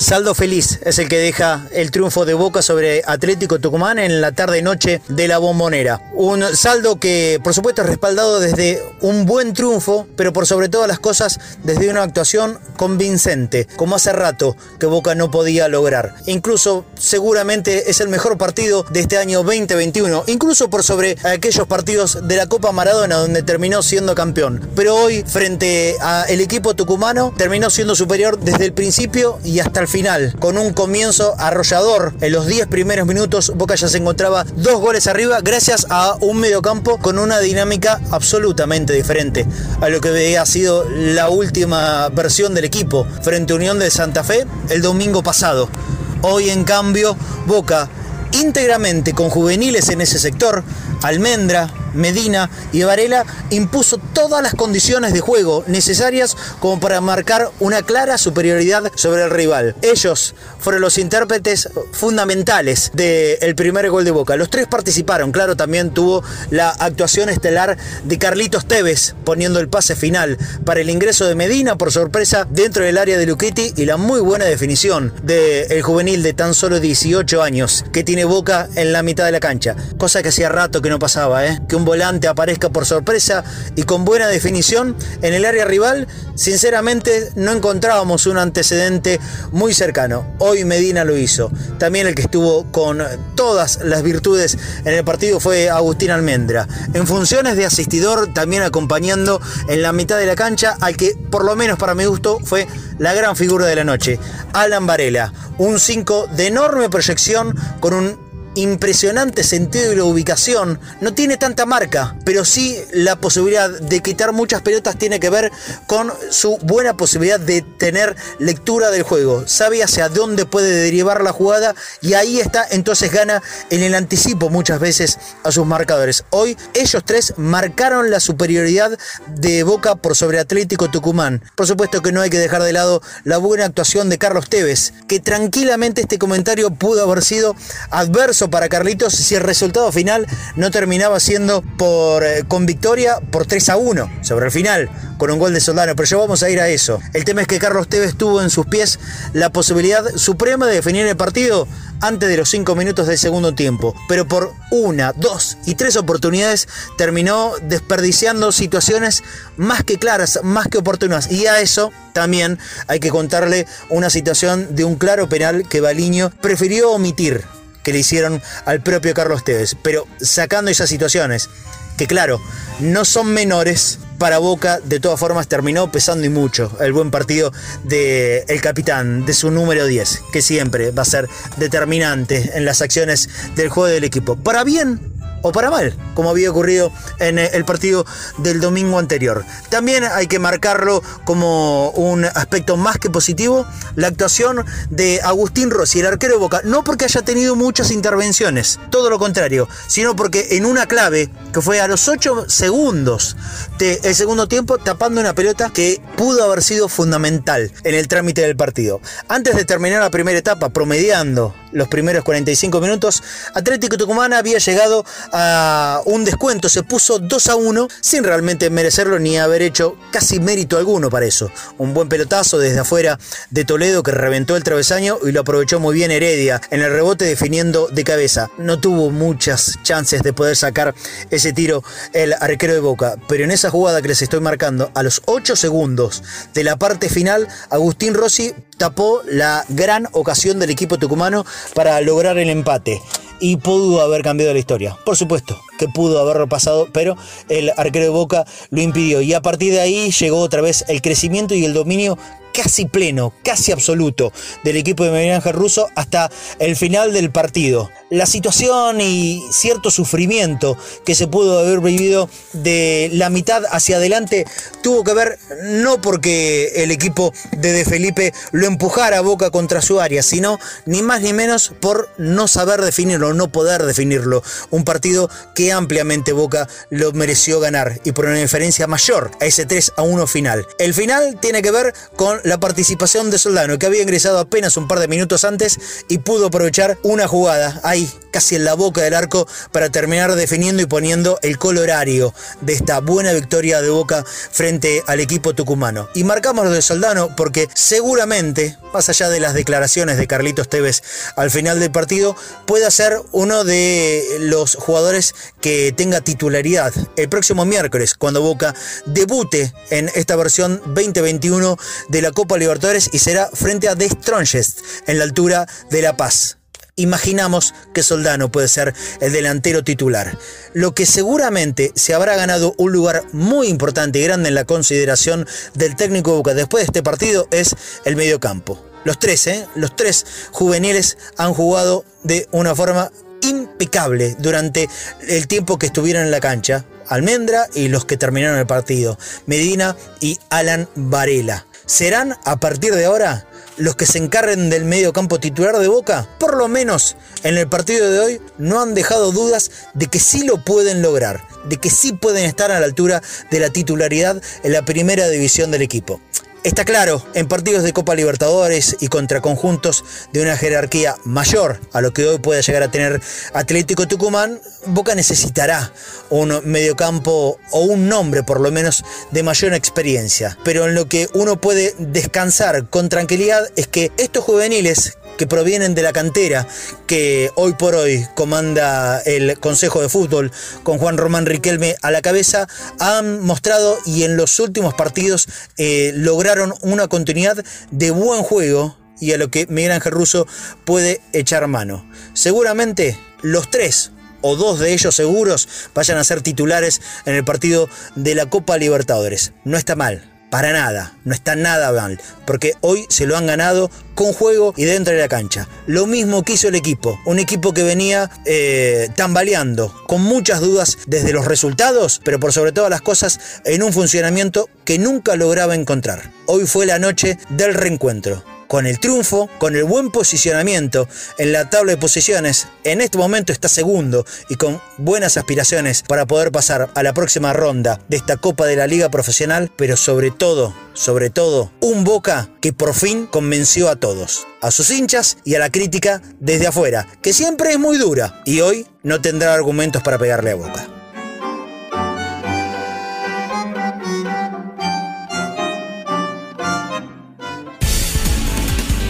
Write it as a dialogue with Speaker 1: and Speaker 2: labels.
Speaker 1: Saldo feliz es el que deja el triunfo de Boca sobre Atlético Tucumán en la tarde-noche de la bombonera. Un saldo que por supuesto es respaldado desde un buen triunfo, pero por sobre todas las cosas desde una actuación convincente, como hace rato que Boca no podía lograr. Incluso seguramente es el mejor partido de este año 2021, incluso por sobre aquellos partidos de la Copa Maradona donde terminó siendo campeón. Pero hoy frente al equipo tucumano terminó siendo superior desde el principio y hasta el final, con un comienzo arrollador. En los 10 primeros minutos, Boca ya se encontraba dos goles arriba gracias a un mediocampo con una dinámica absolutamente diferente a lo que había sido la última versión del equipo frente a Unión de Santa Fe el domingo pasado. Hoy, en cambio, Boca íntegramente con juveniles en ese sector, Almendra, Medina y Varela impuso todas las condiciones de juego necesarias como para marcar una clara superioridad sobre el rival. Ellos fueron los intérpretes fundamentales del primer gol de Boca. Los tres participaron, claro, también tuvo la actuación estelar de Carlitos Tevez poniendo el pase final para el ingreso de Medina por sorpresa dentro del área de Luchetti y la muy buena definición del juvenil de tan solo 18 años que tiene Boca en la mitad de la cancha. Cosa que hacía rato que no pasaba, ¿eh? que un volante aparezca por sorpresa y con buena definición en el área rival, sinceramente no encontrábamos un antecedente muy cercano. Hoy Medina lo hizo. También el que estuvo con todas las virtudes en el partido fue Agustín Almendra. En funciones de asistidor, también acompañando en la mitad de la cancha al que, por lo menos para mi gusto, fue la gran figura de la noche, Alan Varela. Un 5 de enorme proyección con un impresionante sentido de la ubicación. No tiene tanta marca, pero sí la posibilidad de quitar muchas pelotas tiene que ver con su buena posibilidad de tener lectura del juego. Sabe hacia dónde puede derivar la jugada y ahí está, entonces gana en el anticipo muchas veces a sus marcadores. Hoy ellos tres marcaron la superioridad de Boca por sobre Atlético Tucumán. Por supuesto que no hay que dejar de lado la buena actuación de Carlos Tevez, que tranquilamente este comentario pudo haber sido adverso para Carlitos si el resultado final no terminaba siendo por, eh, con victoria por 3 a 1 sobre el final, con un gol de Soldano. Pero ya vamos a ir a eso. El tema es que Carlos Tevez tuvo en sus pies la posibilidad suprema de definir el partido antes de los 5 minutos del segundo tiempo, pero por una, dos y tres oportunidades terminó desperdiciando situaciones más que claras, más que oportunas. Y a eso también hay que contarle una situación de un claro penal que Baliño prefirió omitir que le hicieron al propio Carlos Tevez. Pero sacando esas situaciones, que claro, no son menores, para Boca de todas formas terminó pesando y mucho el buen partido del el capitán, de su número 10, que siempre va a ser determinante en las acciones del juego del equipo. Para bien o para mal, como había ocurrido en eh, el partido del domingo anterior. También hay que marcarlo como un aspecto más que positivo, la actuación de Agustín Rossi, el arquero de Boca, no porque haya tenido muchas intervenciones, todo lo contrario, sino porque en una clave que fue a los 8 segundos del segundo tiempo tapando una pelota que pudo haber sido fundamental en el trámite del partido. Antes de terminar la primera etapa, promediando los primeros 45 minutos, Atlético Tucumán había llegado a un descuento, se puso 2 a 1 sin realmente merecerlo ni haber hecho casi mérito alguno para eso. Un buen pelotazo desde afuera de Toledo que reventó el travesaño y lo aprovechó muy bien Heredia en el rebote definiendo de cabeza. No tuvo muchas chances de poder sacar ese tiro el arquero de Boca, pero en esa jugada que les estoy marcando, a los 8 segundos de la parte final, Agustín Rossi tapó la gran ocasión del equipo tucumano para lograr el empate y pudo haber cambiado la historia. Por supuesto que pudo haberlo pasado, pero el arquero de Boca lo impidió. Y a partir de ahí llegó otra vez el crecimiento y el dominio casi pleno, casi absoluto del equipo de Miguel Ángel Russo hasta el final del partido. La situación y cierto sufrimiento que se pudo haber vivido de la mitad hacia adelante tuvo que ver no porque el equipo de De Felipe lo empujara a boca contra su área, sino ni más ni menos por no saber definirlo, no poder definirlo. Un partido que ampliamente Boca lo mereció ganar y por una diferencia mayor a ese 3 a 1 final. El final tiene que ver con la participación de Soldano, que había ingresado apenas un par de minutos antes y pudo aprovechar una jugada ahí, casi en la boca del arco, para terminar definiendo y poniendo el colorario de esta buena victoria de Boca frente al equipo tucumano. Y marcamos lo de Soldano porque seguramente, más allá de las declaraciones de Carlitos Tevez al final del partido, pueda ser uno de los jugadores que tenga titularidad el próximo miércoles, cuando Boca debute en esta versión 2021 de la Copa Libertadores y será frente a The Strongest en la altura de La Paz imaginamos que Soldano puede ser el delantero titular. Lo que seguramente se habrá ganado un lugar muy importante y grande en la consideración del técnico Boca después de este partido es el mediocampo. Los tres, ¿eh? los tres juveniles han jugado de una forma impecable durante el tiempo que estuvieron en la cancha. Almendra y los que terminaron el partido, Medina y Alan Varela. ¿Serán a partir de ahora los que se encarguen del medio campo titular de Boca? Por lo menos en el partido de hoy no han dejado dudas de que sí lo pueden lograr, de que sí pueden estar a la altura de la titularidad en la primera división del equipo. Está claro, en partidos de Copa Libertadores y contra conjuntos de una jerarquía mayor a lo que hoy puede llegar a tener Atlético Tucumán, Boca necesitará un mediocampo o un nombre por lo menos de mayor experiencia. Pero en lo que uno puede descansar con tranquilidad es que estos juveniles que provienen de la cantera que hoy por hoy comanda el Consejo de Fútbol con Juan Román Riquelme a la cabeza, han mostrado y en los últimos partidos eh, lograron una continuidad de buen juego y a lo que Miguel Ángel Russo puede echar mano. Seguramente los tres o dos de ellos seguros vayan a ser titulares en el partido de la Copa Libertadores. No está mal, para nada, no está nada mal, porque hoy se lo han ganado con juego y dentro de la cancha. Lo mismo que hizo el equipo, un equipo que venía eh, tambaleando, con muchas dudas desde los resultados, pero por sobre todas las cosas en un funcionamiento que nunca lograba encontrar. Hoy fue la noche del reencuentro con el triunfo, con el buen posicionamiento en la tabla de posiciones, en este momento está segundo y con buenas aspiraciones para poder pasar a la próxima ronda de esta Copa de la Liga Profesional, pero sobre todo, sobre todo, un Boca que por fin convenció a todos, a sus hinchas y a la crítica desde afuera, que siempre es muy dura y hoy no tendrá argumentos para pegarle a Boca.